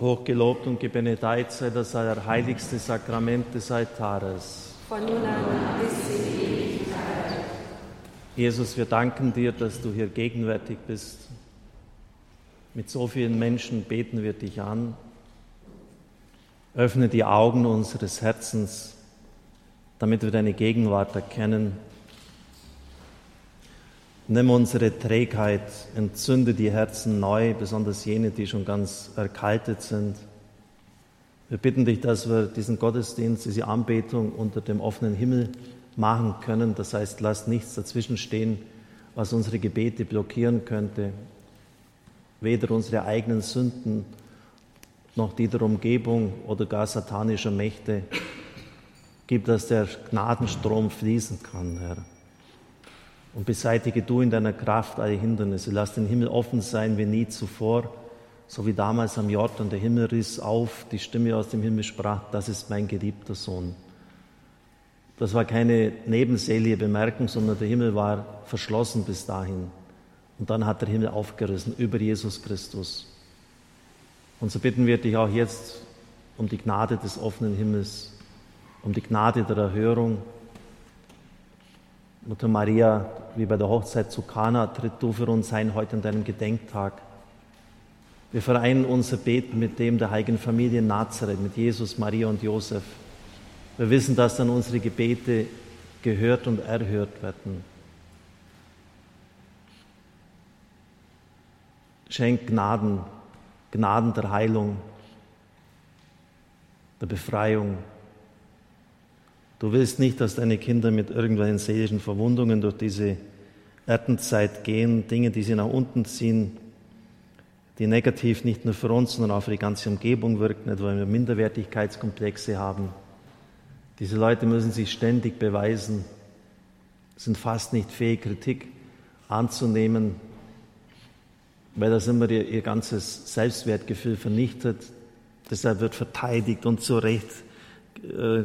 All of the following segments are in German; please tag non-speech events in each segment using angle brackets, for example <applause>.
Hochgelobt und gebenedeit sei das allerheiligste Sakrament des Altares. von nun an bis in Ewigkeit. Jesus, wir danken dir, dass du hier gegenwärtig bist. Mit so vielen Menschen beten wir dich an. Öffne die Augen unseres Herzens, damit wir deine Gegenwart erkennen. Nimm unsere Trägheit, entzünde die Herzen neu, besonders jene, die schon ganz erkaltet sind. Wir bitten dich, dass wir diesen Gottesdienst, diese Anbetung unter dem offenen Himmel machen können. Das heißt, lass nichts dazwischen stehen, was unsere Gebete blockieren könnte. Weder unsere eigenen Sünden noch die der Umgebung oder gar satanischer Mächte. Gib, dass der Gnadenstrom fließen kann, Herr. Und beseitige du in deiner Kraft alle Hindernisse. Lass den Himmel offen sein wie nie zuvor, so wie damals am Jordan der Himmel riss auf, die Stimme aus dem Himmel sprach, das ist mein geliebter Sohn. Das war keine nebensälige Bemerkung, sondern der Himmel war verschlossen bis dahin. Und dann hat der Himmel aufgerissen über Jesus Christus. Und so bitten wir dich auch jetzt um die Gnade des offenen Himmels, um die Gnade der Erhörung. Mutter Maria, wie bei der Hochzeit zu Kana, tritt du für uns ein heute an deinem Gedenktag. Wir vereinen unser Beten mit dem der heiligen Familie Nazareth, mit Jesus, Maria und Josef. Wir wissen, dass dann unsere Gebete gehört und erhört werden. Schenk Gnaden, Gnaden der Heilung, der Befreiung. Du willst nicht, dass deine Kinder mit irgendwelchen seelischen Verwundungen durch diese Erdenzeit gehen, Dinge, die sie nach unten ziehen, die negativ nicht nur für uns, sondern auch für die ganze Umgebung wirken, etwa wenn wir Minderwertigkeitskomplexe haben. Diese Leute müssen sich ständig beweisen, sind fast nicht fähig, Kritik anzunehmen, weil das immer ihr, ihr ganzes Selbstwertgefühl vernichtet. Deshalb wird verteidigt und zurecht äh,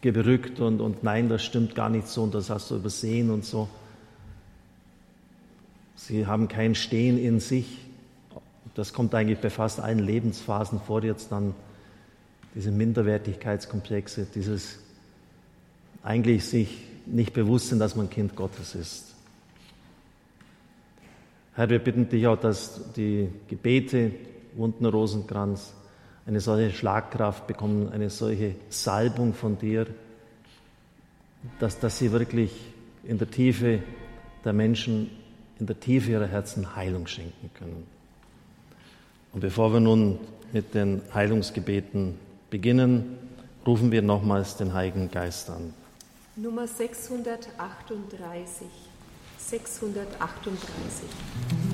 gerückt und, und nein, das stimmt gar nicht so und das hast du übersehen und so. Sie haben kein Stehen in sich. Das kommt eigentlich bei fast allen Lebensphasen vor, jetzt dann diese Minderwertigkeitskomplexe, dieses eigentlich sich nicht bewusst sind, dass man Kind Gottes ist. Herr, wir bitten dich auch, dass die Gebete, Wunden Rosenkranz, eine solche Schlagkraft bekommen, eine solche Salbung von dir, dass, dass sie wirklich in der Tiefe der Menschen, in der Tiefe ihrer Herzen Heilung schenken können. Und bevor wir nun mit den Heilungsgebeten beginnen, rufen wir nochmals den Heiligen Geist an. Nummer 638. 638.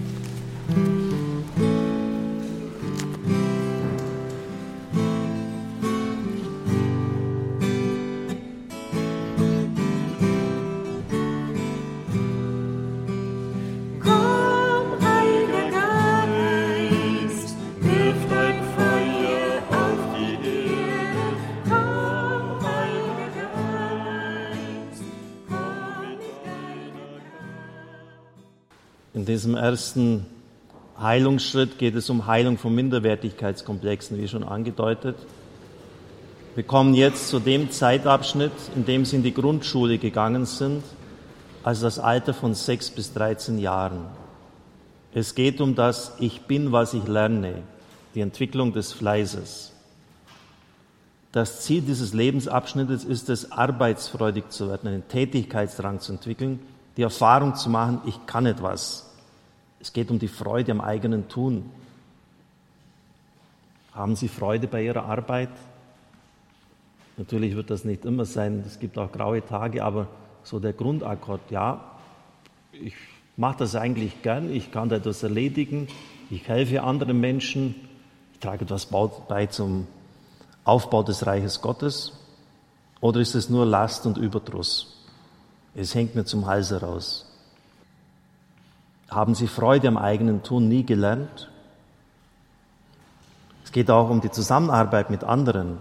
diesem ersten Heilungsschritt geht es um Heilung von Minderwertigkeitskomplexen, wie schon angedeutet. Wir kommen jetzt zu dem Zeitabschnitt, in dem Sie in die Grundschule gegangen sind, also das Alter von sechs bis 13 Jahren. Es geht um das Ich bin, was ich lerne, die Entwicklung des Fleißes. Das Ziel dieses Lebensabschnittes ist es, arbeitsfreudig zu werden, einen Tätigkeitsdrang zu entwickeln, die Erfahrung zu machen, ich kann etwas. Es geht um die Freude am eigenen Tun. Haben Sie Freude bei Ihrer Arbeit? Natürlich wird das nicht immer sein, es gibt auch graue Tage, aber so der Grundakkord, ja, ich mache das eigentlich gern, ich kann da etwas erledigen, ich helfe anderen Menschen, ich trage etwas bei zum Aufbau des Reiches Gottes, oder ist es nur Last und Überdruss? Es hängt mir zum Hals heraus. Haben Sie Freude am eigenen Tun nie gelernt? Es geht auch um die Zusammenarbeit mit anderen.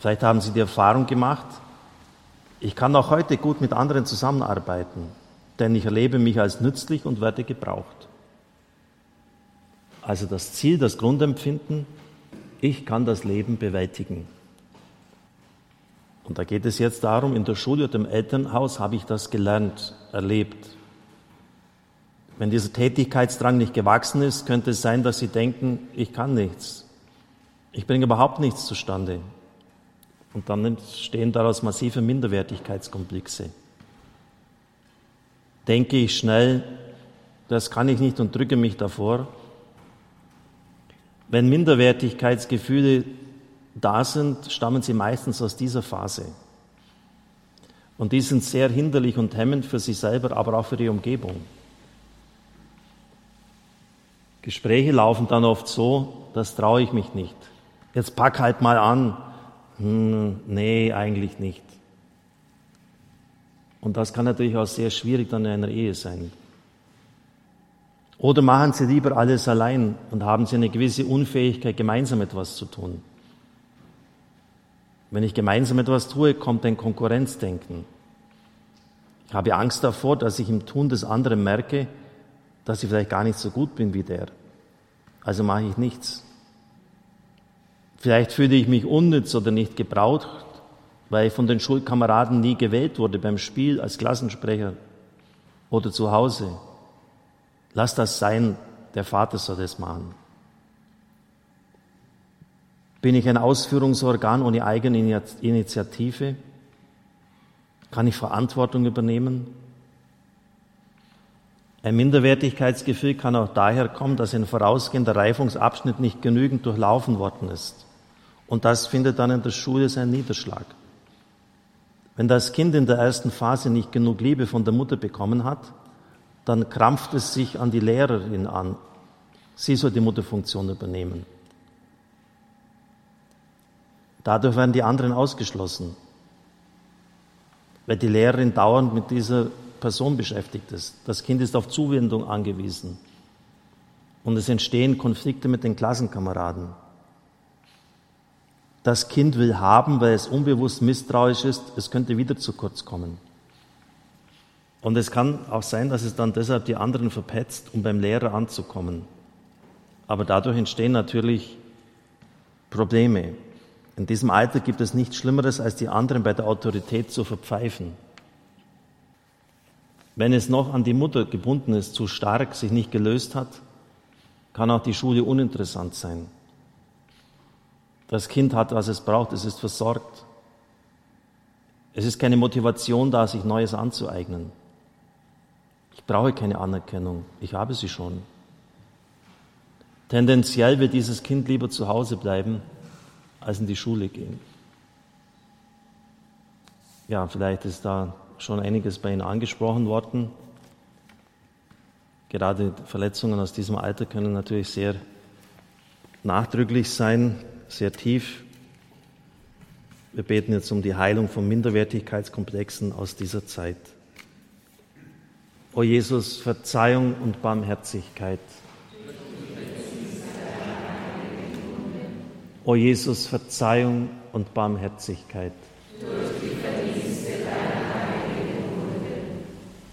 Vielleicht haben Sie die Erfahrung gemacht, ich kann auch heute gut mit anderen zusammenarbeiten, denn ich erlebe mich als nützlich und werde gebraucht. Also das Ziel, das Grundempfinden, ich kann das Leben bewältigen. Und da geht es jetzt darum, in der Schule oder im Elternhaus habe ich das gelernt, erlebt. Wenn dieser Tätigkeitsdrang nicht gewachsen ist, könnte es sein, dass Sie denken, ich kann nichts. Ich bringe überhaupt nichts zustande. Und dann entstehen daraus massive Minderwertigkeitskomplexe. Denke ich schnell, das kann ich nicht und drücke mich davor. Wenn Minderwertigkeitsgefühle da sind, stammen sie meistens aus dieser Phase. Und die sind sehr hinderlich und hemmend für sich selber, aber auch für die Umgebung. Gespräche laufen dann oft so, das traue ich mich nicht. Jetzt pack halt mal an. Hm, nee, eigentlich nicht. Und das kann natürlich auch sehr schwierig dann in einer Ehe sein. Oder machen Sie lieber alles allein und haben Sie eine gewisse Unfähigkeit, gemeinsam etwas zu tun. Wenn ich gemeinsam etwas tue, kommt ein Konkurrenzdenken. Ich habe Angst davor, dass ich im Tun des anderen merke, dass ich vielleicht gar nicht so gut bin wie der. Also mache ich nichts. Vielleicht fühle ich mich unnütz oder nicht gebraucht, weil ich von den Schulkameraden nie gewählt wurde beim Spiel als Klassensprecher oder zu Hause. Lass das sein, der Vater soll das machen. Bin ich ein Ausführungsorgan ohne eigene Initiative? Kann ich Verantwortung übernehmen? Ein Minderwertigkeitsgefühl kann auch daher kommen, dass ein vorausgehender Reifungsabschnitt nicht genügend durchlaufen worden ist. Und das findet dann in der Schule seinen Niederschlag. Wenn das Kind in der ersten Phase nicht genug Liebe von der Mutter bekommen hat, dann krampft es sich an die Lehrerin an. Sie soll die Mutterfunktion übernehmen. Dadurch werden die anderen ausgeschlossen, weil die Lehrerin dauernd mit dieser Person beschäftigt ist. Das Kind ist auf Zuwendung angewiesen. Und es entstehen Konflikte mit den Klassenkameraden. Das Kind will haben, weil es unbewusst misstrauisch ist, es könnte wieder zu kurz kommen. Und es kann auch sein, dass es dann deshalb die anderen verpetzt, um beim Lehrer anzukommen. Aber dadurch entstehen natürlich Probleme. In diesem Alter gibt es nichts Schlimmeres, als die anderen bei der Autorität zu verpfeifen. Wenn es noch an die Mutter gebunden ist, zu stark, sich nicht gelöst hat, kann auch die Schule uninteressant sein. Das Kind hat, was es braucht, es ist versorgt. Es ist keine Motivation da, sich Neues anzueignen. Ich brauche keine Anerkennung, ich habe sie schon. Tendenziell wird dieses Kind lieber zu Hause bleiben, als in die Schule gehen. Ja, vielleicht ist da schon einiges bei Ihnen angesprochen worden. Gerade Verletzungen aus diesem Alter können natürlich sehr nachdrücklich sein, sehr tief. Wir beten jetzt um die Heilung von Minderwertigkeitskomplexen aus dieser Zeit. O Jesus, Verzeihung und Barmherzigkeit. O Jesus, Verzeihung und Barmherzigkeit.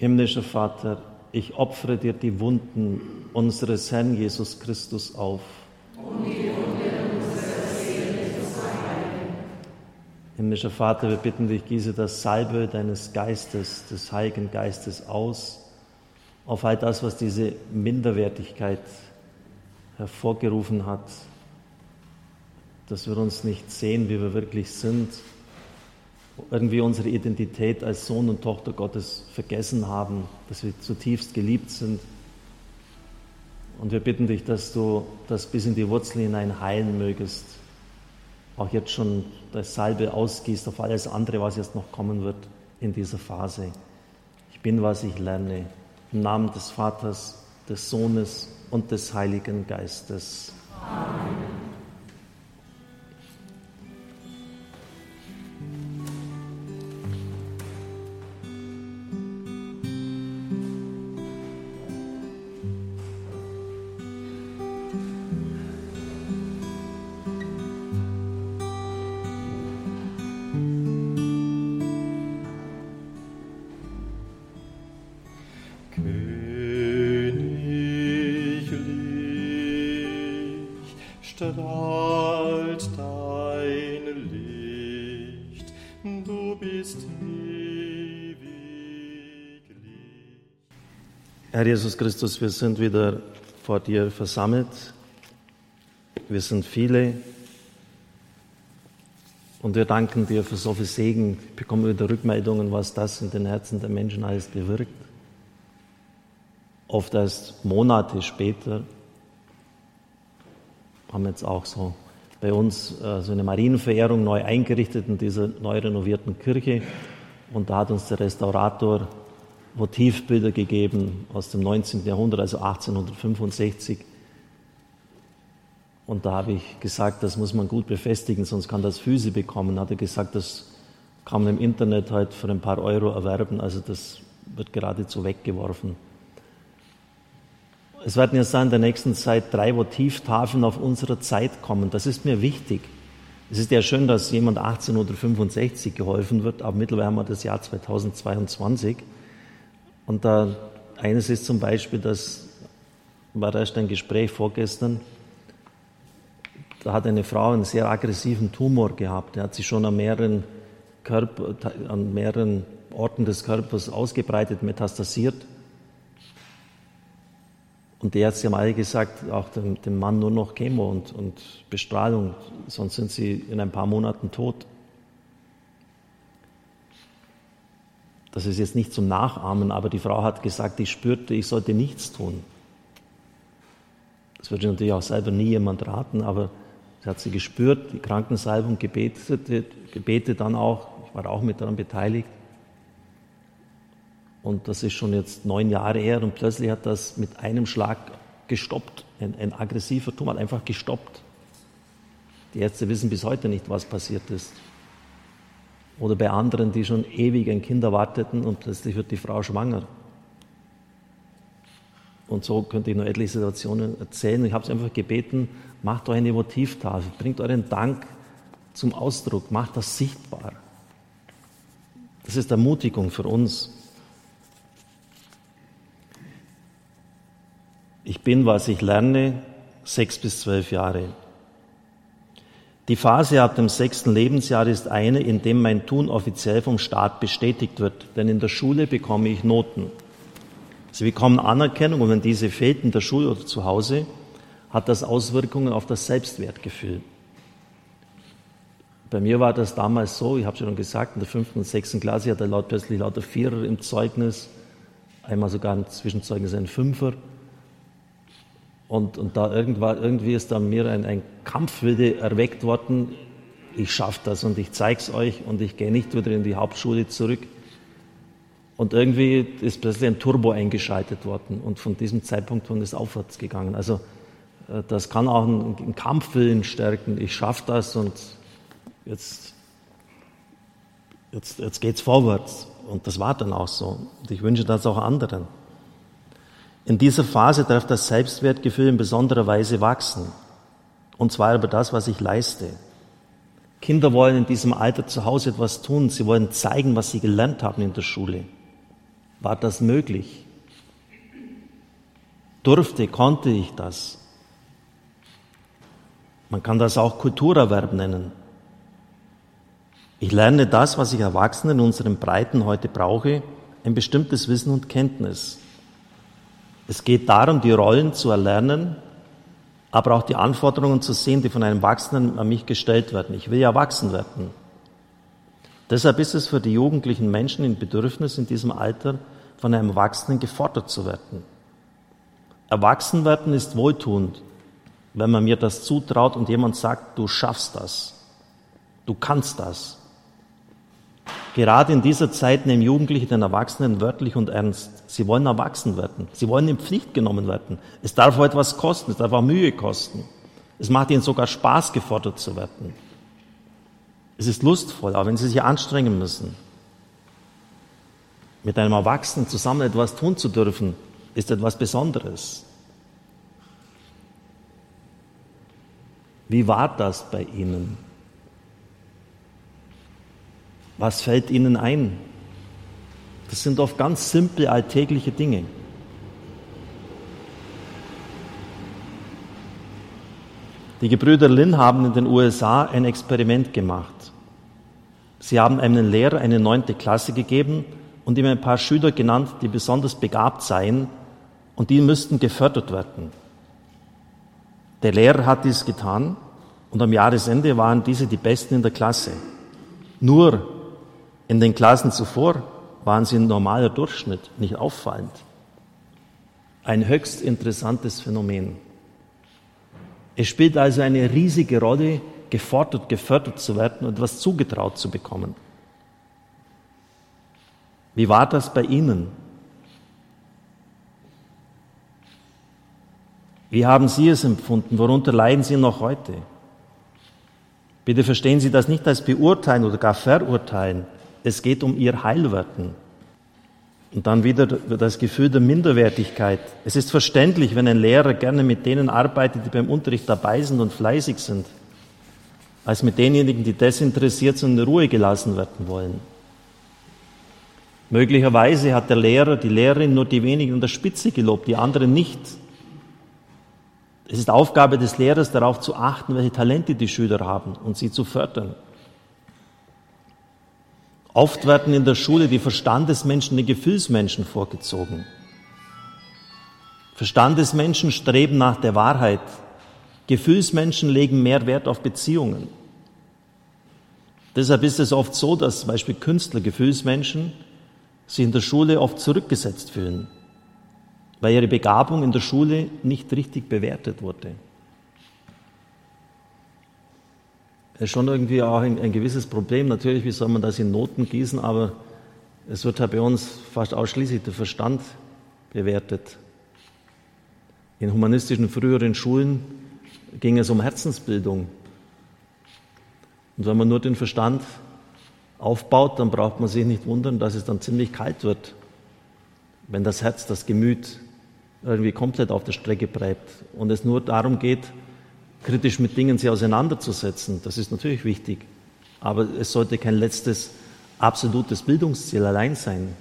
Himmlischer Vater, ich opfere dir die Wunden unseres Herrn Jesus Christus auf. Himmlischer Vater, wir bitten dich, gieße das Salbe deines Geistes, des Heiligen Geistes aus, auf all das, was diese Minderwertigkeit hervorgerufen hat, dass wir uns nicht sehen, wie wir wirklich sind, irgendwie unsere Identität als Sohn und Tochter Gottes vergessen haben, dass wir zutiefst geliebt sind. Und wir bitten dich, dass du das bis in die Wurzel hinein heilen mögest. Auch jetzt schon das Salbe ausgießt auf alles andere, was jetzt noch kommen wird in dieser Phase. Ich bin, was ich lerne. Im Namen des Vaters, des Sohnes und des Heiligen Geistes. Amen. Herr Jesus Christus, wir sind wieder vor dir versammelt. Wir sind viele und wir danken dir für so viel Segen. Ich bekomme wieder Rückmeldungen, was das in den Herzen der Menschen alles bewirkt. Oft erst Monate später haben jetzt auch so bei uns äh, so eine Marienverehrung neu eingerichtet in dieser neu renovierten Kirche. Und da hat uns der Restaurator Motivbilder gegeben aus dem 19. Jahrhundert, also 1865. Und da habe ich gesagt, das muss man gut befestigen, sonst kann das Füße bekommen. Hat er gesagt, das kann man im Internet halt für ein paar Euro erwerben, also das wird geradezu weggeworfen. Es werden jetzt in der nächsten Zeit drei Votivtafeln auf unsere Zeit kommen. Das ist mir wichtig. Es ist ja schön, dass jemand 1865 geholfen wird, aber mittlerweile haben wir das Jahr 2022. Und da eines ist zum Beispiel, das war erst ein Gespräch vorgestern, da hat eine Frau einen sehr aggressiven Tumor gehabt. Der hat sich schon an mehreren, Körper, an mehreren Orten des Körpers ausgebreitet, metastasiert. Und die Ärzte haben alle gesagt, auch dem, dem Mann nur noch Chemo und, und Bestrahlung, sonst sind sie in ein paar Monaten tot. Das ist jetzt nicht zum Nachahmen, aber die Frau hat gesagt, ich spürte, ich sollte nichts tun. Das würde natürlich auch selber nie jemand raten, aber sie hat sie gespürt, die Krankensalbung gebetete, gebete dann auch, ich war auch mit daran beteiligt. Und das ist schon jetzt neun Jahre her und plötzlich hat das mit einem Schlag gestoppt. Ein, ein aggressiver Tumor hat einfach gestoppt. Die Ärzte wissen bis heute nicht, was passiert ist. Oder bei anderen, die schon ewig ein Kind erwarteten und plötzlich wird die Frau schwanger. Und so könnte ich noch etliche Situationen erzählen. Ich habe es einfach gebeten, macht euch eine Motivtafel, bringt euren Dank zum Ausdruck, macht das sichtbar. Das ist Ermutigung für uns. Ich bin, was ich lerne, sechs bis zwölf Jahre. Die Phase ab dem sechsten Lebensjahr ist eine, in dem mein Tun offiziell vom Staat bestätigt wird, denn in der Schule bekomme ich Noten. Sie bekommen Anerkennung und wenn diese fehlt in der Schule oder zu Hause, hat das Auswirkungen auf das Selbstwertgefühl. Bei mir war das damals so, ich habe schon gesagt, in der fünften und sechsten Klasse hatte laut plötzlich lauter Vierer im Zeugnis, einmal sogar ein Zwischenzeugnis ein Fünfer. Und, und da irgendwie ist da mir ein, ein Kampfwille erweckt worden, ich schaffe das und ich zeige es euch und ich gehe nicht wieder in die Hauptschule zurück. Und irgendwie ist plötzlich ein Turbo eingeschaltet worden und von diesem Zeitpunkt an ist aufwärts gegangen. Also äh, das kann auch einen Kampfwillen stärken. Ich schaffe das und jetzt, jetzt, jetzt geht es vorwärts. Und das war dann auch so. Und ich wünsche das auch anderen. In dieser Phase darf das Selbstwertgefühl in besonderer Weise wachsen. Und zwar über das, was ich leiste. Kinder wollen in diesem Alter zu Hause etwas tun. Sie wollen zeigen, was sie gelernt haben in der Schule. War das möglich? Durfte, konnte ich das? Man kann das auch Kulturerwerb nennen. Ich lerne das, was ich Erwachsenen in unseren Breiten heute brauche, ein bestimmtes Wissen und Kenntnis. Es geht darum, die Rollen zu erlernen, aber auch die Anforderungen zu sehen, die von einem Erwachsenen an mich gestellt werden. Ich will ja erwachsen werden. Deshalb ist es für die jugendlichen Menschen in Bedürfnis in diesem Alter, von einem Erwachsenen gefordert zu werden. Erwachsen werden ist wohltuend, wenn man mir das zutraut und jemand sagt, du schaffst das, du kannst das. Gerade in dieser Zeit nehmen Jugendliche den Erwachsenen wörtlich und ernst. Sie wollen erwachsen werden. Sie wollen in Pflicht genommen werden. Es darf auch etwas kosten. Es darf auch Mühe kosten. Es macht ihnen sogar Spaß, gefordert zu werden. Es ist lustvoll, aber wenn sie sich anstrengen müssen, mit einem Erwachsenen zusammen etwas tun zu dürfen, ist etwas Besonderes. Wie war das bei Ihnen? Was fällt Ihnen ein? Das sind oft ganz simple, alltägliche Dinge. Die Gebrüder Lin haben in den USA ein Experiment gemacht. Sie haben einem Lehrer eine neunte Klasse gegeben und ihm ein paar Schüler genannt, die besonders begabt seien und die müssten gefördert werden. Der Lehrer hat dies getan und am Jahresende waren diese die Besten in der Klasse. Nur in den Klassen zuvor waren sie ein normaler Durchschnitt, nicht auffallend. Ein höchst interessantes Phänomen. Es spielt also eine riesige Rolle, gefordert, gefördert zu werden und etwas zugetraut zu bekommen. Wie war das bei Ihnen? Wie haben Sie es empfunden? Worunter leiden Sie noch heute? Bitte verstehen Sie das nicht als beurteilen oder gar verurteilen. Es geht um Ihr Heilwerden. Und dann wieder das Gefühl der Minderwertigkeit. Es ist verständlich, wenn ein Lehrer gerne mit denen arbeitet, die beim Unterricht dabei sind und fleißig sind, als mit denjenigen, die desinteressiert sind und in Ruhe gelassen werden wollen. Möglicherweise hat der Lehrer, die Lehrerin nur die wenigen an der Spitze gelobt, die anderen nicht. Es ist Aufgabe des Lehrers, darauf zu achten, welche Talente die Schüler haben und sie zu fördern. Oft werden in der Schule die Verstandesmenschen den Gefühlsmenschen vorgezogen. Verstandesmenschen streben nach der Wahrheit. Gefühlsmenschen legen mehr Wert auf Beziehungen. Deshalb ist es oft so, dass zum Beispiel Künstler, Gefühlsmenschen, sich in der Schule oft zurückgesetzt fühlen weil ihre Begabung in der Schule nicht richtig bewertet wurde. Das ist schon irgendwie auch ein, ein, gewisses Problem. Natürlich, wie soll man das in Noten gießen, aber es wird halt bei uns fast ausschließlich der Verstand bewertet. In humanistischen früheren Schulen ging es um Herzensbildung. Und wenn man nur den Verstand aufbaut, dann braucht man sich nicht wundern, dass es dann ziemlich kalt wird, wenn das Herz, das Gemüt irgendwie komplett auf der Strecke bleibt und es nur darum geht, kritisch mit Dingen sich auseinanderzusetzen. Das ist natürlich wichtig, aber es sollte kein letztes absolutes Bildungsziel allein sein.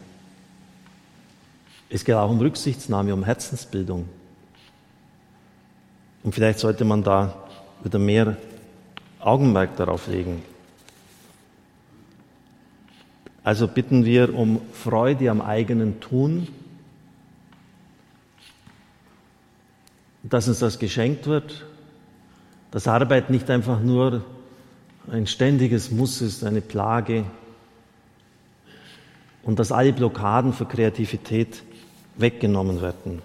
Es geht auch um Rücksichtsnahme, um Herzensbildung. Und vielleicht sollte man da wieder mehr Augenmerk darauf legen. Also bitten wir um Freude am eigenen Tun dass uns das geschenkt wird, dass Arbeit nicht einfach nur ein ständiges Muss ist, eine Plage und dass alle Blockaden für Kreativität weggenommen werden.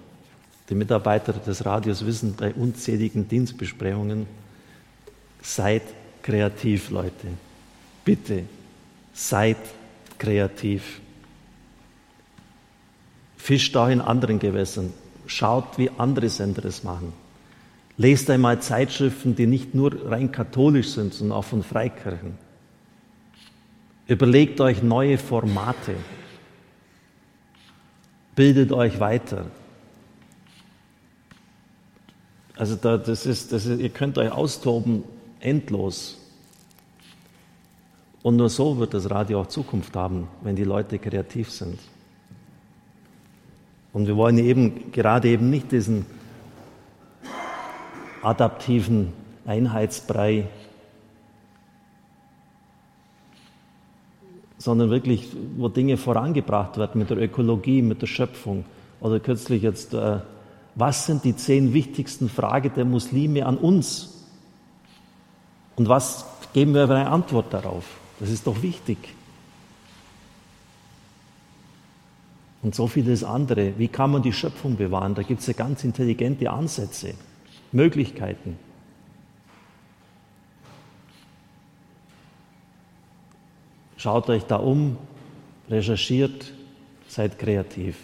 Die Mitarbeiter des Radios wissen bei unzähligen Dienstbesprechungen, seid kreativ, Leute. Bitte, seid kreativ. Fischt auch in anderen Gewässern. Schaut, wie andere Sender es machen. Lest einmal Zeitschriften, die nicht nur rein katholisch sind, sondern auch von Freikirchen. Überlegt euch neue Formate. Bildet euch weiter. Also da, das ist, das ist, ihr könnt euch austoben endlos. Und nur so wird das Radio auch Zukunft haben, wenn die Leute kreativ sind. Und wir wollen eben gerade eben nicht diesen adaptiven Einheitsbrei, sondern wirklich, wo Dinge vorangebracht werden mit der Ökologie, mit der Schöpfung. Oder kürzlich jetzt, äh, was sind die zehn wichtigsten Fragen der Muslime an uns? Und was geben wir eine Antwort darauf? Das ist doch wichtig. Und so vieles andere. Wie kann man die Schöpfung bewahren? Da gibt es ja ganz intelligente Ansätze, Möglichkeiten. Schaut euch da um, recherchiert, seid kreativ.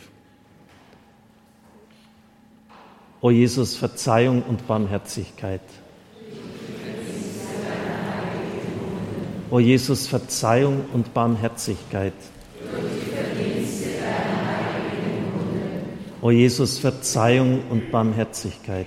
O Jesus, Verzeihung und Barmherzigkeit. O Jesus, Verzeihung und Barmherzigkeit. O Jesus, Verzeihung und Barmherzigkeit.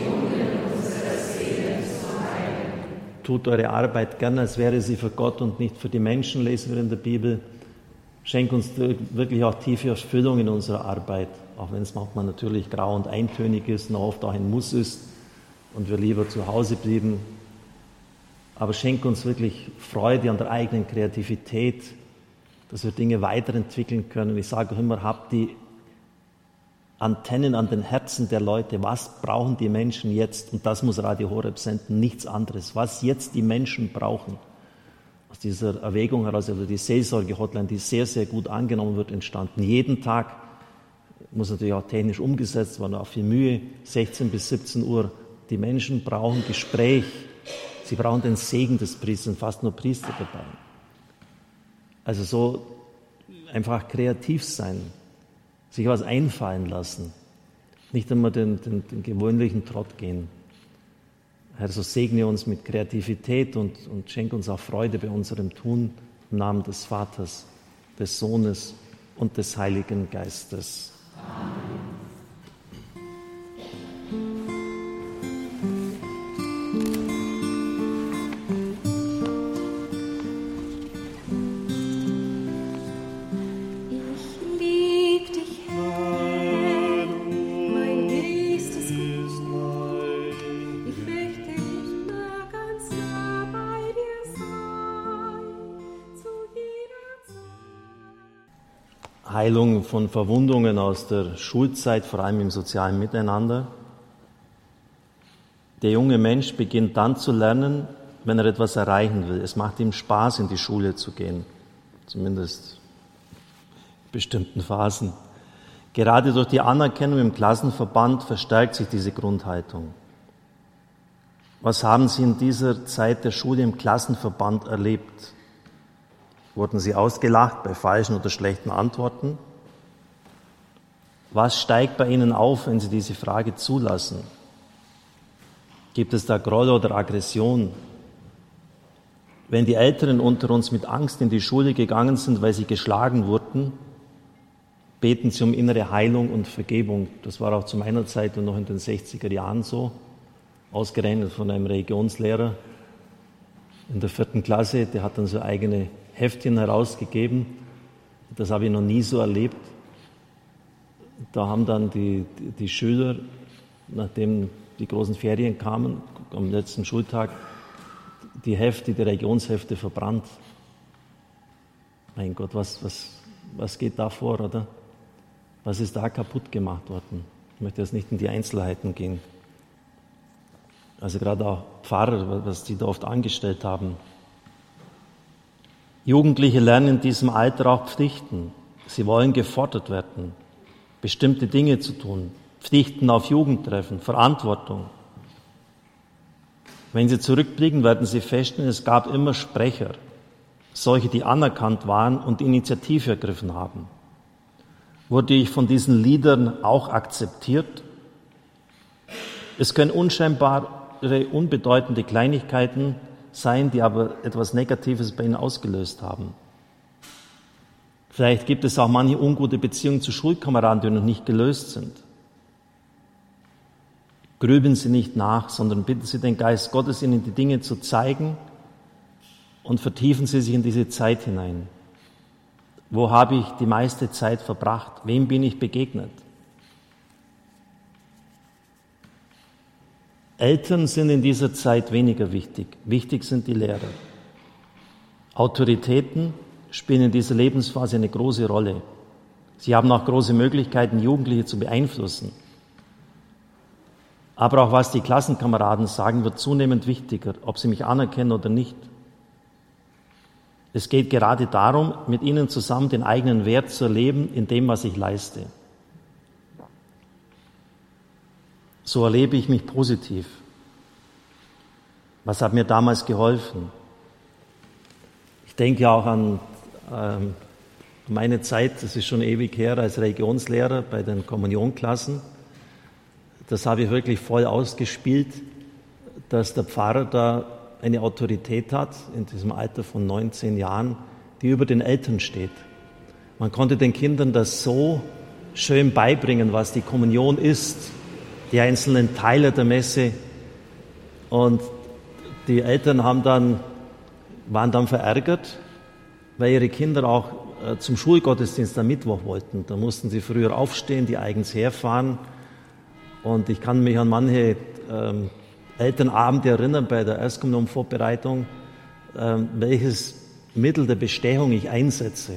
Tut eure Arbeit gerne, als wäre sie für Gott und nicht für die Menschen, lesen wir in der Bibel. Schenk uns wirklich auch tiefe Erfüllung in unserer Arbeit, auch wenn es manchmal natürlich grau und eintönig ist und oft auch ein Muss ist und wir lieber zu Hause blieben. Aber schenk uns wirklich Freude an der eigenen Kreativität, dass wir Dinge weiterentwickeln können. Ich sage auch immer, habt die Antennen an den Herzen der Leute. Was brauchen die Menschen jetzt? Und das muss Radio Horeb senden, nichts anderes. Was jetzt die Menschen brauchen. Aus dieser Erwägung heraus, also die Seelsorge-Hotline, die sehr, sehr gut angenommen wird, entstanden. Jeden Tag muss natürlich auch technisch umgesetzt werden, auch viel Mühe, 16 bis 17 Uhr. Die Menschen brauchen Gespräch. Sie brauchen den Segen des Priesters, fast nur Priester dabei. Also so einfach kreativ sein, sich was einfallen lassen, nicht immer den, den, den gewöhnlichen Trott gehen. Herr, so segne uns mit Kreativität und, und schenke uns auch Freude bei unserem Tun im Namen des Vaters, des Sohnes und des Heiligen Geistes. Amen. Heilung von Verwundungen aus der Schulzeit, vor allem im sozialen Miteinander. Der junge Mensch beginnt dann zu lernen, wenn er etwas erreichen will. Es macht ihm Spaß, in die Schule zu gehen, zumindest in bestimmten Phasen. Gerade durch die Anerkennung im Klassenverband verstärkt sich diese Grundhaltung. Was haben Sie in dieser Zeit der Schule im Klassenverband erlebt? Wurden sie ausgelacht bei falschen oder schlechten Antworten? Was steigt bei Ihnen auf, wenn Sie diese Frage zulassen? Gibt es da Groll oder Aggression? Wenn die Älteren unter uns mit Angst in die Schule gegangen sind, weil sie geschlagen wurden, beten sie um innere Heilung und Vergebung. Das war auch zu meiner Zeit und noch in den 60er Jahren so, ausgerechnet von einem Religionslehrer in der vierten Klasse, der hat dann so eigene Heftchen herausgegeben. Das habe ich noch nie so erlebt. Da haben dann die, die, Schüler, nachdem die großen Ferien kamen, am letzten Schultag, die Hefte, die Regionshefte verbrannt. Mein Gott, was, was, was geht da vor, oder? Was ist da kaputt gemacht worden? Ich möchte jetzt nicht in die Einzelheiten gehen. Also gerade auch Pfarrer, was die da oft angestellt haben. Jugendliche lernen in diesem Alter auch Pflichten. Sie wollen gefordert werden, bestimmte Dinge zu tun, Pflichten auf Jugendtreffen, Verantwortung. Wenn Sie zurückblicken, werden Sie feststellen, es gab immer Sprecher, solche, die anerkannt waren und Initiative ergriffen haben. Wurde ich von diesen Liedern auch akzeptiert? Es können unscheinbare, unbedeutende Kleinigkeiten sein, die aber etwas Negatives bei ihnen ausgelöst haben. Vielleicht gibt es auch manche ungute Beziehungen zu Schulkameraden, die noch nicht gelöst sind. Grübeln Sie nicht nach, sondern bitten Sie den Geist Gottes, Ihnen die Dinge zu zeigen und vertiefen Sie sich in diese Zeit hinein. Wo habe ich die meiste Zeit verbracht? Wem bin ich begegnet? Eltern sind in dieser Zeit weniger wichtig. Wichtig sind die Lehrer. Autoritäten spielen in dieser Lebensphase eine große Rolle. Sie haben auch große Möglichkeiten, Jugendliche zu beeinflussen. Aber auch was die Klassenkameraden sagen, wird zunehmend wichtiger, ob sie mich anerkennen oder nicht. Es geht gerade darum, mit ihnen zusammen den eigenen Wert zu erleben in dem, was ich leiste. So erlebe ich mich positiv. Was hat mir damals geholfen? Ich denke auch an ähm, meine Zeit, das ist schon ewig her, als Religionslehrer bei den Kommunionklassen. Das habe ich wirklich voll ausgespielt, dass der Pfarrer da eine Autorität hat, in diesem Alter von 19 Jahren, die über den Eltern steht. Man konnte den Kindern das so schön beibringen, was die Kommunion ist, die einzelnen Teile der Messe. Und die Eltern haben dann, waren dann verärgert, weil ihre Kinder auch äh, zum Schulgottesdienst am Mittwoch wollten. Da mussten sie früher aufstehen, die eigens herfahren. Und ich kann mich an manche ähm, Elternabende erinnern bei der Erstkommunionvorbereitung, ähm, welches Mittel der Bestechung ich einsetze,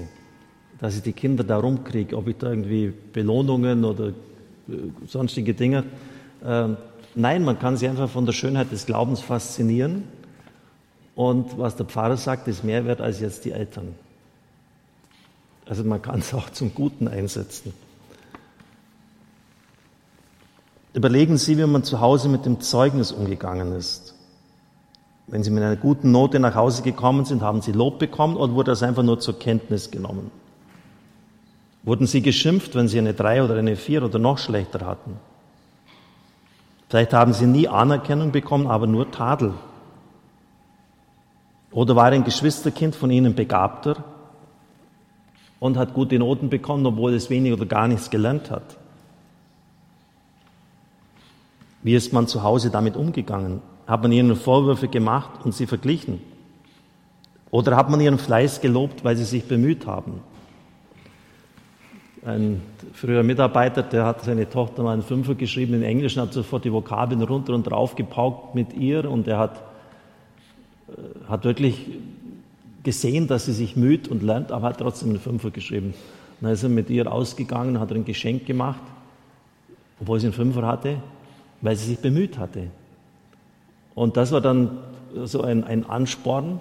dass ich die Kinder da rumkriege, ob ich da irgendwie Belohnungen oder sonstige Dinge. Ähm, nein, man kann sie einfach von der Schönheit des Glaubens faszinieren. Und was der Pfarrer sagt, ist mehr wert als jetzt die Eltern. Also man kann es auch zum Guten einsetzen. Überlegen Sie, wie man zu Hause mit dem Zeugnis umgegangen ist. Wenn Sie mit einer guten Note nach Hause gekommen sind, haben Sie Lob bekommen oder wurde das einfach nur zur Kenntnis genommen? Wurden Sie geschimpft, wenn Sie eine drei oder eine vier oder noch schlechter hatten? Vielleicht haben Sie nie Anerkennung bekommen, aber nur Tadel. Oder war ein Geschwisterkind von Ihnen begabter und hat gute Noten bekommen, obwohl es wenig oder gar nichts gelernt hat? Wie ist man zu Hause damit umgegangen? Hat man ihnen Vorwürfe gemacht und sie verglichen? Oder hat man ihren Fleiß gelobt, weil sie sich bemüht haben? Ein früherer Mitarbeiter, der hat seine Tochter mal einen Fünfer geschrieben in Englisch und hat sofort die Vokabeln runter und drauf gepaukt mit ihr und er hat, äh, hat wirklich gesehen, dass sie sich müht und lernt, aber hat trotzdem einen Fünfer geschrieben. dann ist er mit ihr ausgegangen, hat ihr ein Geschenk gemacht, obwohl sie einen Fünfer hatte weil sie sich bemüht hatte. Und das war dann so ein, ein Ansporn,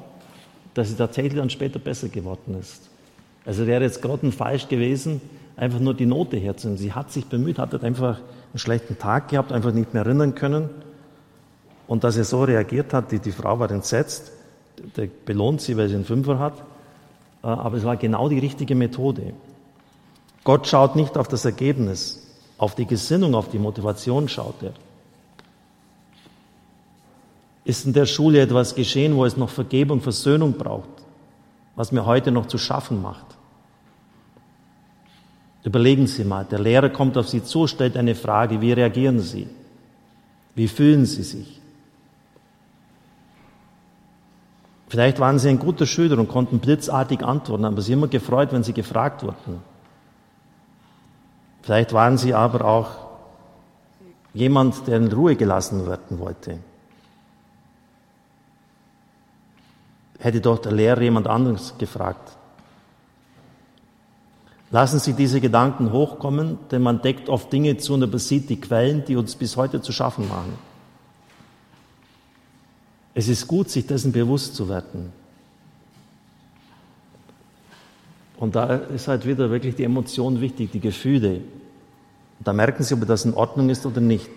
dass sie tatsächlich dann später besser geworden ist. Also wäre jetzt grottenfalsch gewesen, einfach nur die Note herzunehmen. Sie hat sich bemüht, hat einfach einen schlechten Tag gehabt, einfach nicht mehr erinnern können. Und dass er so reagiert hat, die, die Frau war entsetzt, der belohnt sie, weil sie einen Fünfer hat. Äh, aber es war genau die richtige Methode. Gott schaut nicht auf das Ergebnis, auf die Gesinnung, auf die Motivation schaut er. Ist in der Schule etwas geschehen, wo es noch Vergebung, Versöhnung braucht, was mir heute noch zu schaffen macht? Überlegen Sie mal, der Lehrer kommt auf Sie zu, stellt eine Frage, wie reagieren Sie? Wie fühlen Sie sich? Vielleicht waren Sie ein guter Schüler und konnten blitzartig antworten, aber Sie immer gefreut, wenn Sie gefragt wurden. Vielleicht waren Sie aber auch jemand, der in Ruhe gelassen werden wollte. hätte doch der Lehrer jemand anderes gefragt. Lassen Sie diese Gedanken hochkommen, denn man deckt oft Dinge zu und übersieht die Quellen, die uns bis heute zu schaffen machen. Es ist gut, sich dessen bewusst zu werden. Und da ist halt wieder wirklich die Emotion wichtig, die Gefühle. Da merken Sie, ob das in Ordnung ist oder nicht.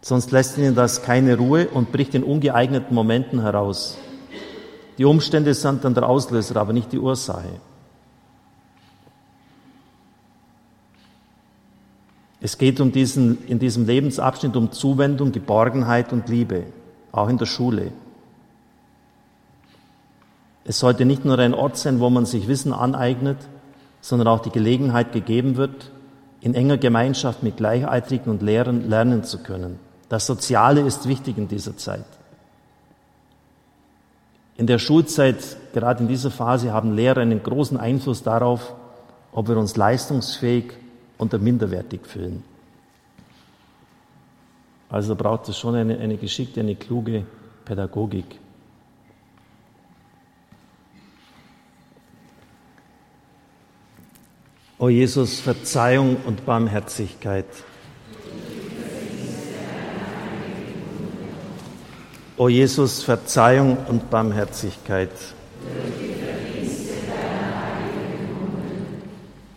Sonst lässt Ihnen das keine Ruhe und bricht in ungeeigneten Momenten heraus. Die Umstände sind dann der Auslöser, aber nicht die Ursache. Es geht um diesen, in diesem Lebensabschnitt um Zuwendung, Geborgenheit und Liebe, auch in der Schule. Es sollte nicht nur ein Ort sein, wo man sich Wissen aneignet, sondern auch die Gelegenheit gegeben wird, in enger Gemeinschaft mit Gleichaltrigen und Lehrern lernen zu können. Das Soziale ist wichtig in dieser Zeit. In der Schulzeit, gerade in dieser Phase, haben Lehrer einen großen Einfluss darauf, ob wir uns leistungsfähig oder minderwertig fühlen. Also braucht es schon eine, eine geschickte, eine kluge Pädagogik. O Jesus, Verzeihung und Barmherzigkeit. O Jesus, Verzeihung und Barmherzigkeit.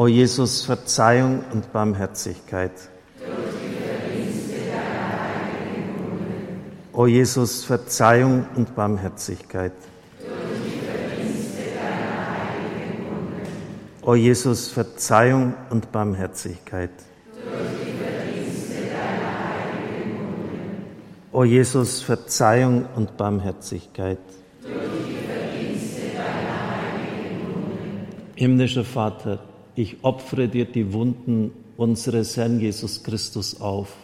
O Jesus, Verzeihung und Barmherzigkeit. O Jesus, Verzeihung und Barmherzigkeit. O Jesus, Verzeihung und Barmherzigkeit. O Jesus, Verzeihung und Barmherzigkeit. Himmlischer Vater, ich opfere dir die Wunden unseres Herrn Jesus Christus auf.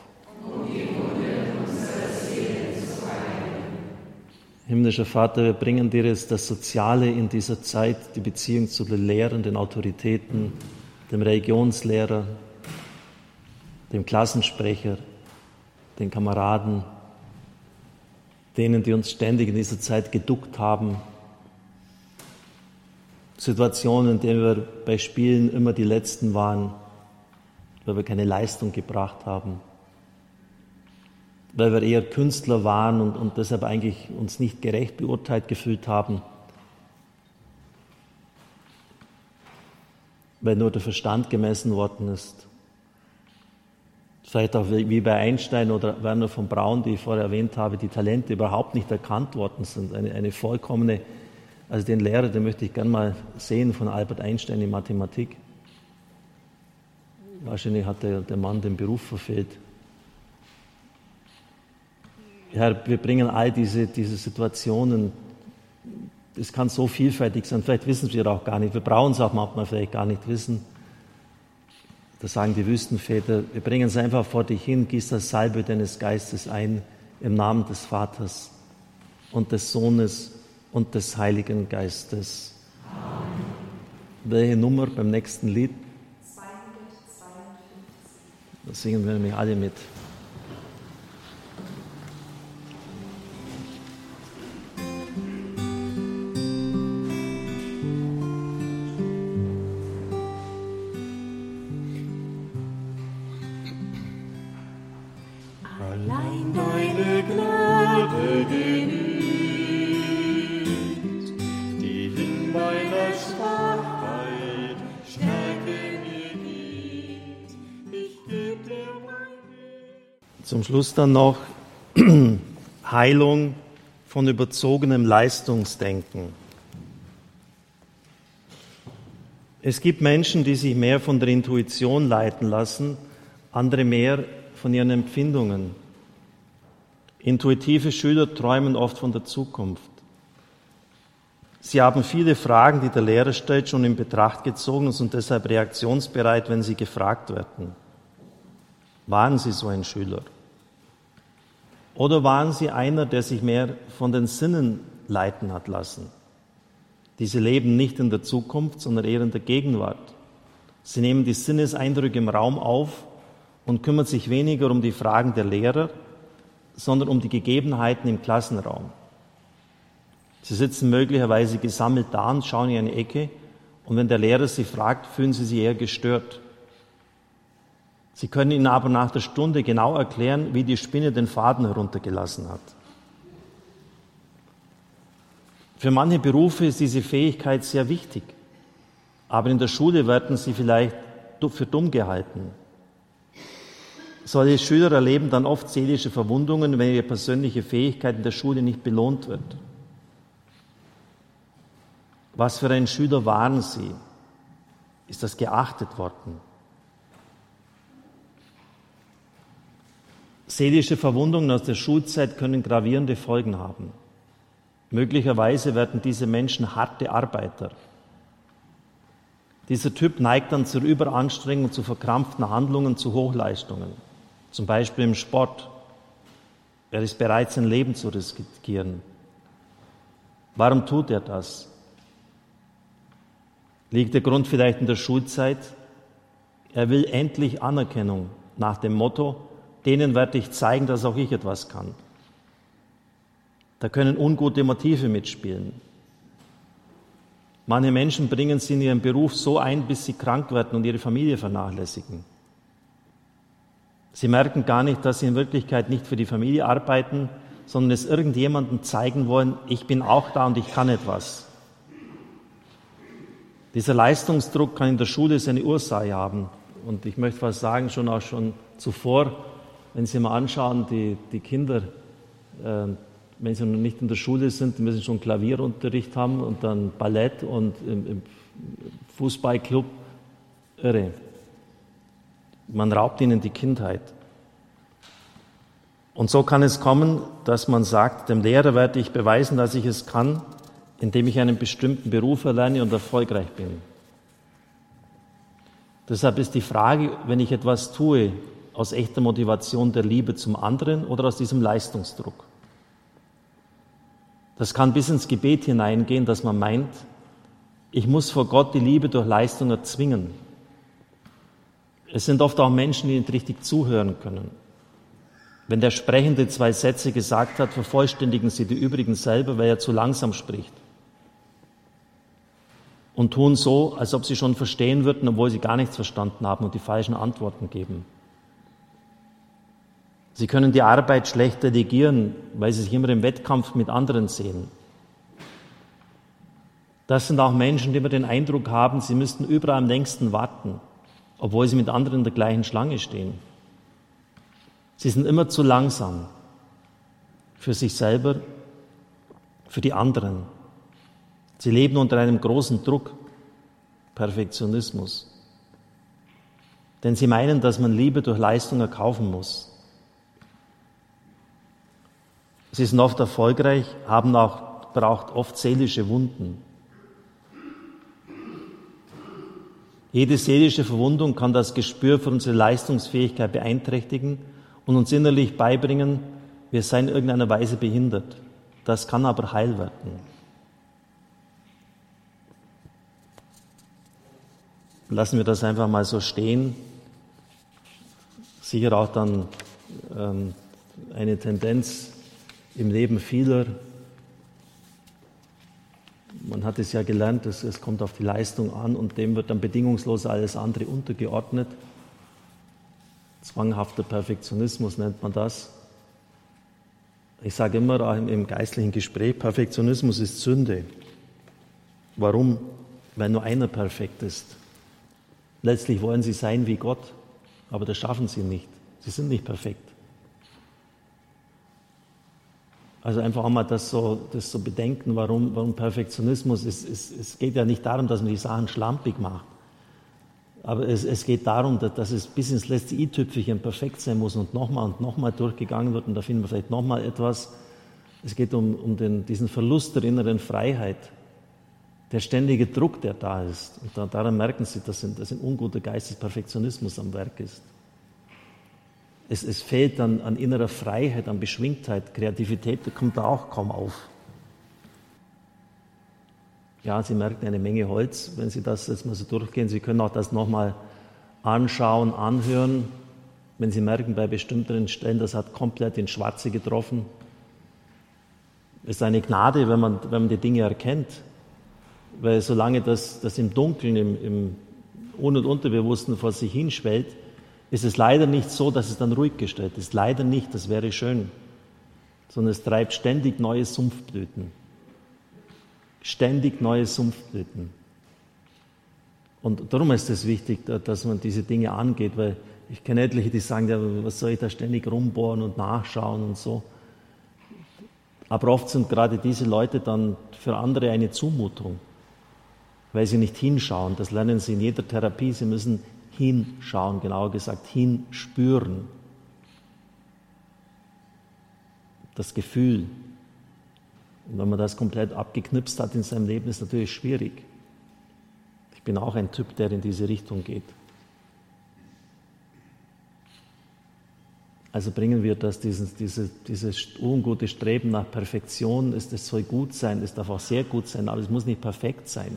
Himmlischer Vater, wir bringen dir jetzt das Soziale in dieser Zeit, die Beziehung zu den Lehrern, den Autoritäten, dem Religionslehrer, dem Klassensprecher, den Kameraden, denen, die uns ständig in dieser Zeit geduckt haben. Situationen, in denen wir bei Spielen immer die Letzten waren, weil wir keine Leistung gebracht haben, weil wir eher Künstler waren und, und deshalb eigentlich uns nicht gerecht beurteilt gefühlt haben, weil nur der Verstand gemessen worden ist. Vielleicht auch wie bei Einstein oder Werner von Braun, die ich vorher erwähnt habe, die Talente überhaupt nicht erkannt worden sind. Eine, eine vollkommene, also den Lehrer, den möchte ich gern mal sehen von Albert Einstein in Mathematik. Wahrscheinlich hat der, der Mann den Beruf verfehlt. Herr, wir bringen all diese, diese Situationen, es kann so vielfältig sein, vielleicht wissen wir auch gar nicht, wir brauchen es auch manchmal vielleicht gar nicht wissen. Das sagen die Wüstenväter. Wir bringen es einfach vor dich hin, gieß das Salbe deines Geistes ein im Namen des Vaters und des Sohnes und des Heiligen Geistes. Amen. Welche Nummer beim nächsten Lied? 242. Da singen wir nämlich alle mit. Schluss dann noch <clears throat> Heilung von überzogenem Leistungsdenken. Es gibt Menschen, die sich mehr von der Intuition leiten lassen, andere mehr von ihren Empfindungen. Intuitive Schüler träumen oft von der Zukunft. Sie haben viele Fragen, die der Lehrer stellt, schon in Betracht gezogen und sind deshalb reaktionsbereit, wenn sie gefragt werden. Waren Sie so ein Schüler? Oder waren Sie einer, der sich mehr von den Sinnen leiten hat lassen? Diese leben nicht in der Zukunft, sondern eher in der Gegenwart. Sie nehmen die Sinneseindrücke im Raum auf und kümmern sich weniger um die Fragen der Lehrer, sondern um die Gegebenheiten im Klassenraum. Sie sitzen möglicherweise gesammelt da und schauen in eine Ecke und wenn der Lehrer sie fragt, fühlen sie sich eher gestört. Sie können Ihnen aber nach der Stunde genau erklären, wie die Spinne den Faden heruntergelassen hat. Für manche Berufe ist diese Fähigkeit sehr wichtig, aber in der Schule werden sie vielleicht für dumm gehalten. Solche Schüler erleben dann oft seelische Verwundungen, wenn ihre persönliche Fähigkeit in der Schule nicht belohnt wird. Was für ein Schüler waren sie? Ist das geachtet worden? Seelische Verwundungen aus der Schulzeit können gravierende Folgen haben. Möglicherweise werden diese Menschen harte Arbeiter. Dieser Typ neigt dann zur Überanstrengung, zu verkrampften Handlungen, zu Hochleistungen, zum Beispiel im Sport. Er ist bereit, sein Leben zu riskieren. Warum tut er das? Liegt der Grund vielleicht in der Schulzeit? Er will endlich Anerkennung nach dem Motto, denen werde ich zeigen, dass auch ich etwas kann. Da können ungute Motive mitspielen. Manche Menschen bringen sie in ihren Beruf so ein, bis sie krank werden und ihre Familie vernachlässigen. Sie merken gar nicht, dass sie in Wirklichkeit nicht für die Familie arbeiten, sondern es irgendjemandem zeigen wollen, ich bin auch da und ich kann etwas. Dieser Leistungsdruck kann in der Schule seine Ursache haben. Und ich möchte was sagen, schon auch schon zuvor, wenn Sie mal anschauen, die, die Kinder, äh, wenn sie noch nicht in der Schule sind, müssen schon Klavierunterricht haben und dann Ballett und im, im Fußballclub. Irre. Man raubt ihnen die Kindheit. Und so kann es kommen, dass man sagt, dem Lehrer werde ich beweisen, dass ich es kann, indem ich einen bestimmten Beruf erlerne und erfolgreich bin. Deshalb ist die Frage, wenn ich etwas tue, aus echter Motivation der Liebe zum anderen oder aus diesem Leistungsdruck. Das kann bis ins Gebet hineingehen, dass man meint, ich muss vor Gott die Liebe durch Leistung erzwingen. Es sind oft auch Menschen, die nicht richtig zuhören können. Wenn der Sprechende zwei Sätze gesagt hat, vervollständigen sie die übrigen selber, weil er zu langsam spricht. Und tun so, als ob sie schon verstehen würden, obwohl sie gar nichts verstanden haben und die falschen Antworten geben. Sie können die Arbeit schlecht delegieren, weil sie sich immer im Wettkampf mit anderen sehen. Das sind auch Menschen, die immer den Eindruck haben, sie müssten überall am längsten warten, obwohl sie mit anderen in der gleichen Schlange stehen. Sie sind immer zu langsam für sich selber, für die anderen. Sie leben unter einem großen Druck, Perfektionismus. Denn sie meinen, dass man Liebe durch Leistung erkaufen muss. Sie sind oft erfolgreich, haben auch, braucht oft seelische Wunden. Jede seelische Verwundung kann das Gespür für unsere Leistungsfähigkeit beeinträchtigen und uns innerlich beibringen, wir seien in irgendeiner Weise behindert. Das kann aber heil werden. Lassen wir das einfach mal so stehen. Sicher auch dann ähm, eine Tendenz im Leben vieler. Man hat es ja gelernt, es, es kommt auf die Leistung an und dem wird dann bedingungslos alles andere untergeordnet. Zwanghafter Perfektionismus nennt man das. Ich sage immer auch im geistlichen Gespräch, Perfektionismus ist Sünde. Warum? Weil nur einer perfekt ist. Letztlich wollen sie sein wie Gott, aber das schaffen sie nicht. Sie sind nicht perfekt. Also einfach auch mal das so, das so bedenken, warum, warum Perfektionismus ist. Es, es geht ja nicht darum, dass man die Sachen schlampig macht. Aber es, es geht darum, dass, dass, es bis ins letzte i-Tüpfelchen perfekt sein muss und nochmal und nochmal durchgegangen wird. Und da finden wir vielleicht nochmal etwas. Es geht um, um den, diesen Verlust der inneren Freiheit. der ständige Druck, der da ist. Und da, daran merken Sie, dass ein, dass ein unguter Geist des Perfektionismus am Werk ist. Es, es fehlt an, an innerer Freiheit, an Beschwingtheit, Kreativität, kommt da auch kaum auf. Ja, Sie merken eine Menge Holz, wenn Sie das jetzt mal so durchgehen. Sie können auch das nochmal anschauen, anhören. Wenn Sie merken, bei bestimmten Stellen, das hat komplett ins Schwarze getroffen. Es ist eine Gnade, wenn man, wenn man die Dinge erkennt. Weil solange das, das im Dunkeln, im, im Un- und Unterbewussten vor sich hinschwellt, ist es leider nicht so, dass es dann ruhig gestellt ist. Leider nicht, das wäre schön. Sondern es treibt ständig neue Sumpfblüten. Ständig neue Sumpfblüten. Und darum ist es wichtig, dass man diese Dinge angeht, weil ich kenne etliche, die sagen, ja, was soll ich da ständig rumbohren und nachschauen und so. Aber oft sind gerade diese Leute dann für andere eine Zumutung, weil sie nicht hinschauen. Das lernen sie in jeder Therapie. Sie müssen hinschauen, genauer gesagt, hinspüren. Das Gefühl. Und wenn man das komplett abgeknipst hat in seinem Leben, ist natürlich schwierig. Ich bin auch ein Typ, der in diese Richtung geht. Also bringen wir das, dieses, dieses, dieses ungute Streben nach Perfektion, es, es soll gut sein, es darf auch sehr gut sein, aber es muss nicht perfekt sein.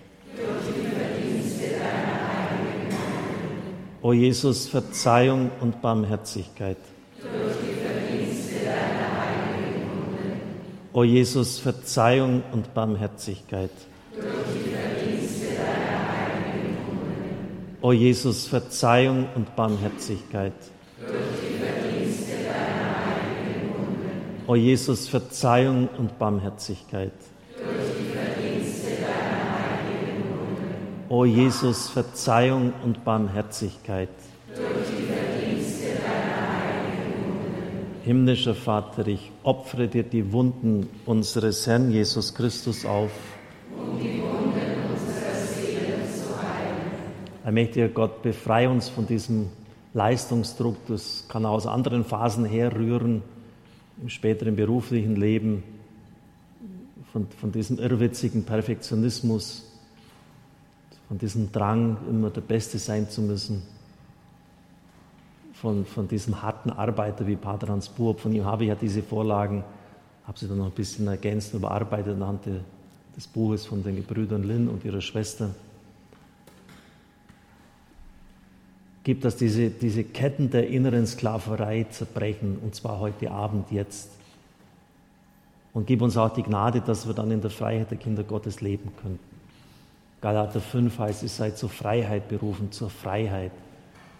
O Jesus, Verzeihung und Barmherzigkeit. Durch die Verdienste deiner heiligen Wunde. O Jesus, Verzeihung und Barmherzigkeit. Durch die Verdienste deiner heiligen Wunde. O Jesus, Verzeihung und Barmherzigkeit. Durch die Verdienste deiner heiligen Wunde. O Jesus, Verzeihung und Barmherzigkeit. O Jesus, Verzeihung und Barmherzigkeit. Himmlischer Vater, ich opfere dir die Wunden unseres Herrn Jesus Christus auf. Allmächtiger Gott, befreie uns von diesem Leistungsdruck. Das kann aus anderen Phasen herrühren, im späteren beruflichen Leben, von, von diesem irrwitzigen Perfektionismus, von diesem Drang, immer der Beste sein zu müssen, von, von diesem harten Arbeiter wie Pater Hans Buob. Von ihm habe ich ja diese Vorlagen, habe sie dann noch ein bisschen ergänzt überarbeitet anhand des Buches von den Gebrüdern Lynn und ihrer Schwester. Gib, dass diese, diese Ketten der inneren Sklaverei zerbrechen, und zwar heute Abend, jetzt. Und gib uns auch die Gnade, dass wir dann in der Freiheit der Kinder Gottes leben können. Galater 5 heißt es, seid zur Freiheit berufen, zur Freiheit.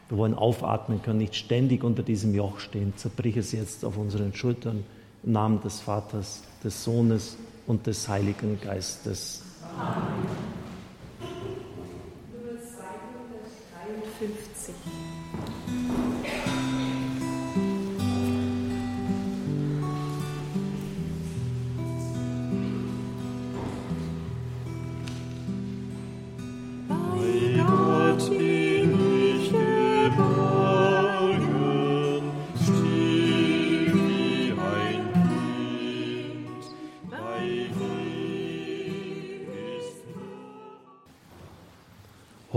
Wir wollen aufatmen können, nicht ständig unter diesem Joch stehen. Zerbrich es jetzt auf unseren Schultern im Namen des Vaters, des Sohnes und des Heiligen Geistes. Amen. Nummer 253.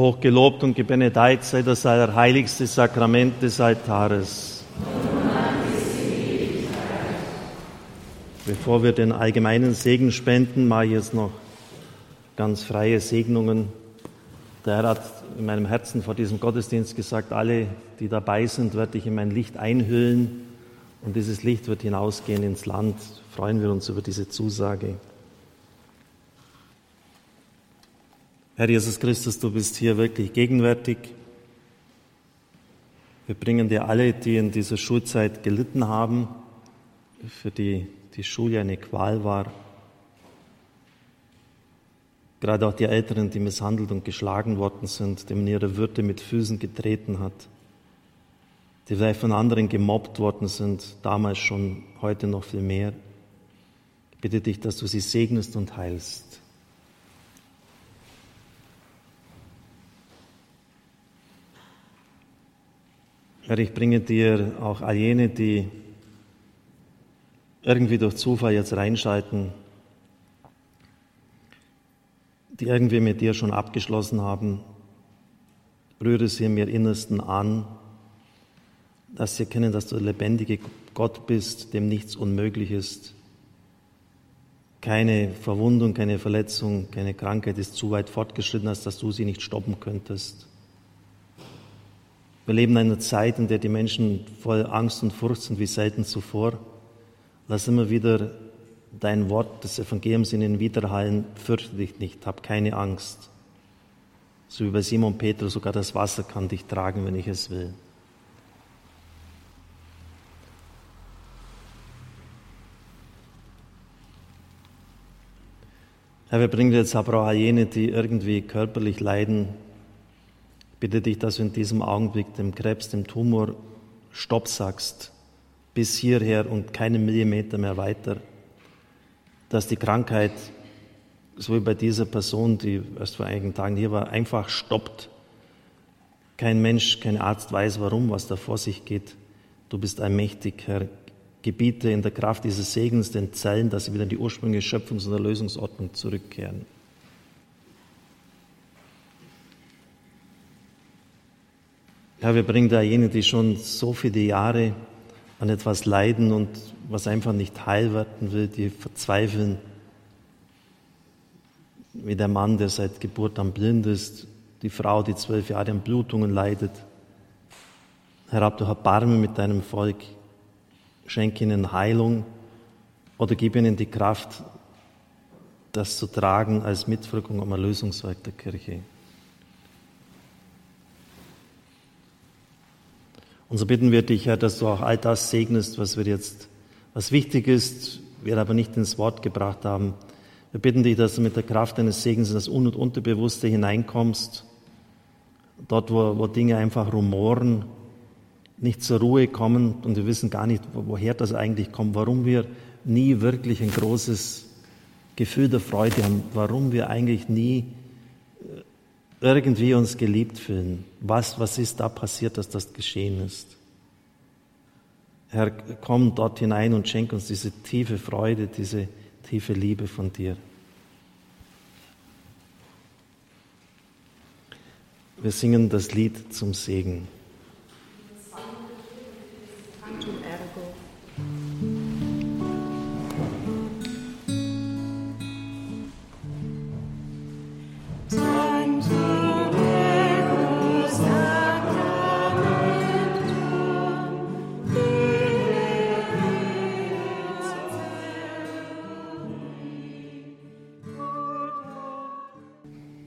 Hochgelobt und gebenedeit sei das allerheiligste Sakrament des Altares. Bevor wir den allgemeinen Segen spenden, mache ich jetzt noch ganz freie Segnungen. Der Herr hat in meinem Herzen vor diesem Gottesdienst gesagt, alle, die dabei sind, werde ich in mein Licht einhüllen und dieses Licht wird hinausgehen ins Land. Freuen wir uns über diese Zusage. Herr Jesus Christus, du bist hier wirklich gegenwärtig. Wir bringen dir alle, die in dieser Schulzeit gelitten haben, für die die Schule eine Qual war. gerade auch die Älteren, die misshandelt und geschlagen worden sind, dem ihre Würde mit Füßen getreten hat, die vielleicht von anderen gemobbt worden sind, damals schon, heute noch viel mehr. Ich bitte dich, dass du sie segnest und heilst. Herr, ich bringe dir auch all jene, die irgendwie durch Zufall jetzt reinschalten, die irgendwie mit dir schon abgeschlossen haben, rühre sie im Innersten an, dass sie erkennen, dass du der lebendige Gott bist, dem nichts unmöglich ist. Keine Verwundung, keine Verletzung, keine Krankheit ist zu weit fortgeschritten, als dass du sie nicht stoppen könntest. Wir leben in einer Zeit, in der die Menschen voll Angst und Furcht sind wie selten zuvor. Lass immer wieder dein Wort des Evangeliums in den Widerhallen, fürchte dich nicht, hab keine Angst. So wie bei Simon Petrus, sogar das Wasser kann dich tragen, wenn ich es will. Herr, wir bringen jetzt aber auch jene, die irgendwie körperlich leiden. Bitte dich, dass du in diesem Augenblick dem Krebs, dem Tumor Stopp sagst, bis hierher und keinen Millimeter mehr weiter dass die Krankheit, so wie bei dieser Person, die erst vor einigen Tagen hier war, einfach stoppt. Kein Mensch, kein Arzt weiß warum, was da vor sich geht. Du bist allmächtig, Herr. Gebiete in der Kraft dieses Segens den Zellen, dass sie wieder in die ursprüngliche Schöpfungs- und Erlösungsordnung zurückkehren. Herr, wir bringen da jene, die schon so viele Jahre an etwas leiden und was einfach nicht heil werden will, die verzweifeln, wie der Mann, der seit Geburt an blind ist, die Frau, die zwölf Jahre an Blutungen leidet. Herr, hab du Erbarmen mit deinem Volk, schenk ihnen Heilung oder gib ihnen die Kraft, das zu tragen als Mitwirkung am Erlösungswerk der Kirche. Und so bitten wir dich, Herr, dass du auch all das segnest, was wir jetzt, was wichtig ist, wir aber nicht ins Wort gebracht haben. Wir bitten dich, dass du mit der Kraft deines Segens in das Un- und Unterbewusste hineinkommst, dort, wo, wo Dinge einfach rumoren, nicht zur Ruhe kommen und wir wissen gar nicht, woher das eigentlich kommt, warum wir nie wirklich ein großes Gefühl der Freude haben, warum wir eigentlich nie irgendwie uns geliebt fühlen. Was, was ist da passiert, dass das geschehen ist? Herr, komm dort hinein und schenk uns diese tiefe Freude, diese tiefe Liebe von dir. Wir singen das Lied zum Segen.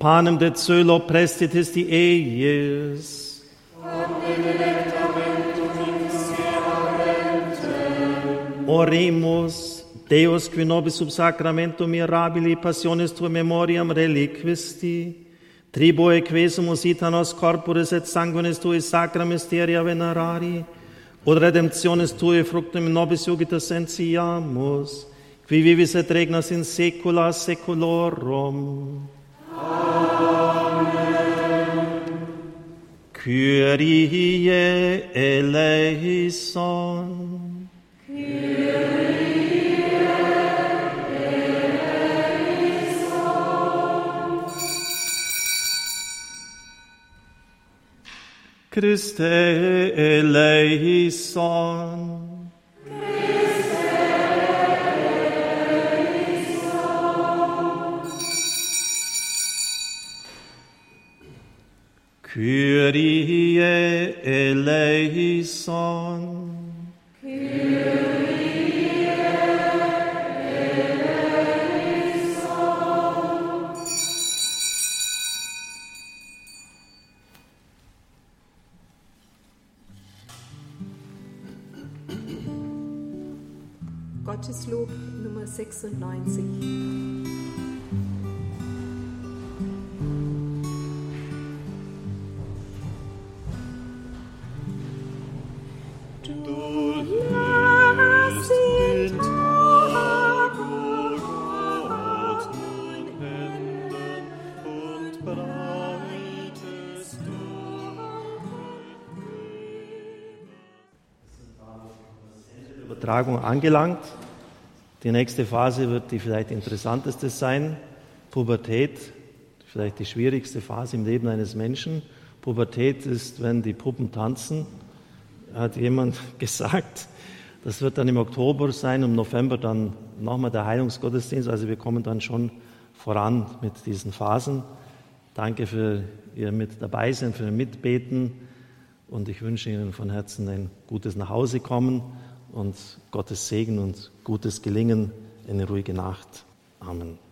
panem de cœlo prestitisti eies. Ad Oremus, Deus qui nobis sub sacramento mirabili passiones tuae memoriam reliquisti, tribo equesumus ita corporis et sanguinis tui sacra mysteria venerari, ut redemptionis tui fructum nobis iugita sentiamus, qui vivis et regnas in saecula saeculorum. Kyrie eleison. Kyrie eleison. Christe eleison. Eleison. Kyrie eleison. Gotteslob Nummer 96. Übertragung angelangt. Die nächste Phase wird die vielleicht interessanteste sein. Pubertät, vielleicht die schwierigste Phase im Leben eines Menschen. Pubertät ist, wenn die Puppen tanzen, hat jemand <laughs> gesagt. Das wird dann im Oktober sein, im November dann nochmal der Heilungsgottesdienst. Also wir kommen dann schon voran mit diesen Phasen. Danke für Ihr mit dabei sein, für Ihr Mitbeten. Und ich wünsche Ihnen von Herzen ein gutes Nachhausekommen und Gottes Segen und gutes Gelingen, eine ruhige Nacht. Amen.